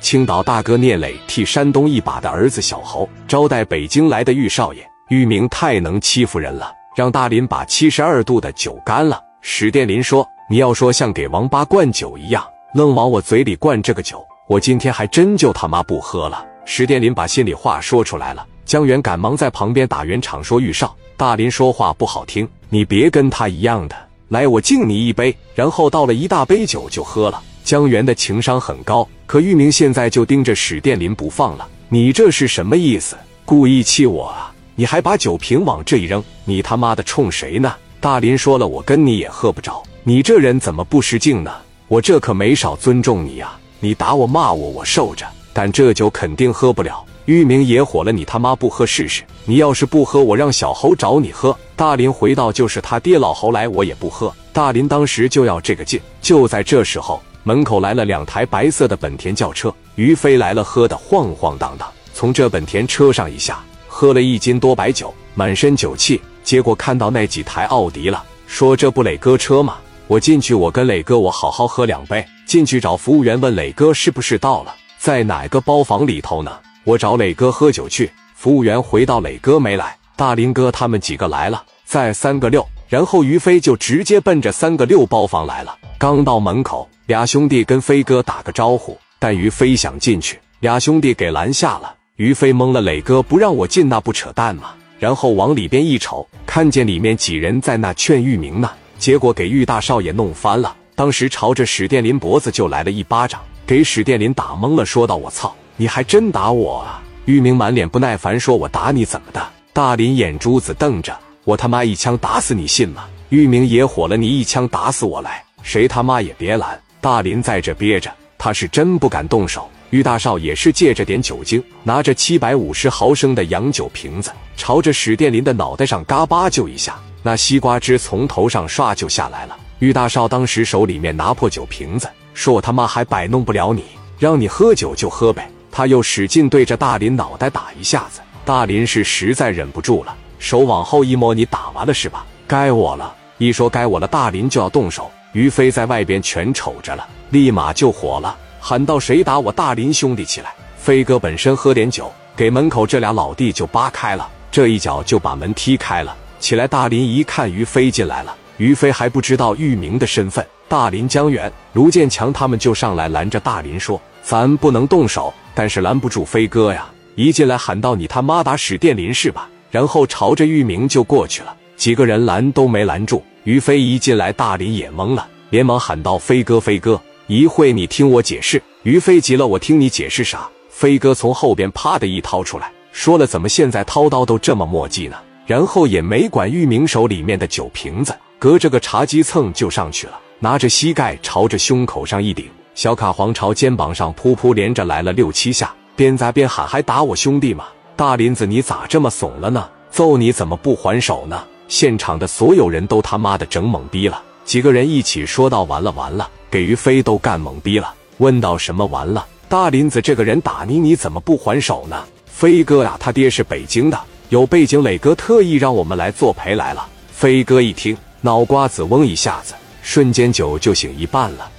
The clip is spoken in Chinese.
青岛大哥聂磊替山东一把的儿子小侯招待北京来的玉少爷，玉明太能欺负人了，让大林把七十二度的酒干了。史殿林说：“你要说像给王八灌酒一样，愣往我嘴里灌这个酒，我今天还真就他妈不喝了。”史殿林把心里话说出来了。江源赶忙在旁边打圆场说：“玉少，大林说话不好听，你别跟他一样的。来，我敬你一杯。”然后倒了一大杯酒就喝了。江源的情商很高，可玉明现在就盯着史殿林不放了。你这是什么意思？故意气我啊？你还把酒瓶往这一扔，你他妈的冲谁呢？大林说了，我跟你也喝不着。你这人怎么不识敬呢？我这可没少尊重你呀。你打我骂我，我受着，但这酒肯定喝不了。玉明也火了，你他妈不喝试试？你要是不喝，我让小侯找你喝。大林回道：“就是他爹老侯来，我也不喝。”大林当时就要这个劲。就在这时候。门口来了两台白色的本田轿车，于飞来了，喝得晃晃荡荡，从这本田车上一下，喝了一斤多白酒，满身酒气。结果看到那几台奥迪了，说这不磊哥车吗？我进去，我跟磊哥我好好喝两杯。进去找服务员问磊哥是不是到了，在哪个包房里头呢？我找磊哥喝酒去。服务员回到磊哥没来，大林哥他们几个来了，在三个六。然后于飞就直接奔着三个六包房来了，刚到门口。俩兄弟跟飞哥打个招呼，但于飞想进去，俩兄弟给拦下了。于飞懵了，磊哥不让我进，那不扯淡吗？然后往里边一瞅，看见里面几人在那劝玉明呢，结果给玉大少爷弄翻了。当时朝着史殿林脖子就来了一巴掌，给史殿林打懵了，说道：“我操，你还真打我啊！”玉明满脸不耐烦说：“我打你怎么的？”大林眼珠子瞪着，我他妈一枪打死你信吗？玉明也火了，你一枪打死我来，谁他妈也别拦！大林在这憋着，他是真不敢动手。玉大少也是借着点酒精，拿着七百五十毫升的洋酒瓶子，朝着史殿林的脑袋上嘎巴就一下，那西瓜汁从头上唰就下来了。玉大少当时手里面拿破酒瓶子，说我他妈还摆弄不了你，让你喝酒就喝呗。他又使劲对着大林脑袋打一下子，大林是实在忍不住了，手往后一摸，你打完了是吧？该我了。一说该我了，大林就要动手。于飞在外边全瞅着了，立马就火了，喊道：“谁打我大林兄弟起来！”飞哥本身喝点酒，给门口这俩老弟就扒开了，这一脚就把门踢开了。起来，大林一看于飞进来了，于飞还不知道玉明的身份。大林、江源、卢建强他们就上来拦着大林说：“咱不能动手，但是拦不住飞哥呀！”一进来喊道：“你他妈打史殿林是吧？”然后朝着玉明就过去了，几个人拦都没拦住。于飞一进来，大林也懵了，连忙喊道：“飞哥，飞哥，一会你听我解释。”于飞急了：“我听你解释啥？”飞哥从后边啪的一掏出来，说了：“怎么现在掏刀都这么墨迹呢？”然后也没管玉明手里面的酒瓶子，隔着个茶几蹭就上去了，拿着膝盖朝着胸口上一顶，小卡皇朝肩膀上噗噗连着来了六七下，边砸边喊：“还打我兄弟吗？大林子，你咋这么怂了呢？揍你怎么不还手呢？”现场的所有人都他妈的整懵逼了，几个人一起说道：“完了完了，给于飞都干懵逼了。”问到什么完了？大林子这个人打你，你怎么不还手呢？飞哥呀，他爹是北京的，有背景。磊哥特意让我们来作陪来了。飞哥一听，脑瓜子嗡一下子，瞬间酒就醒一半了。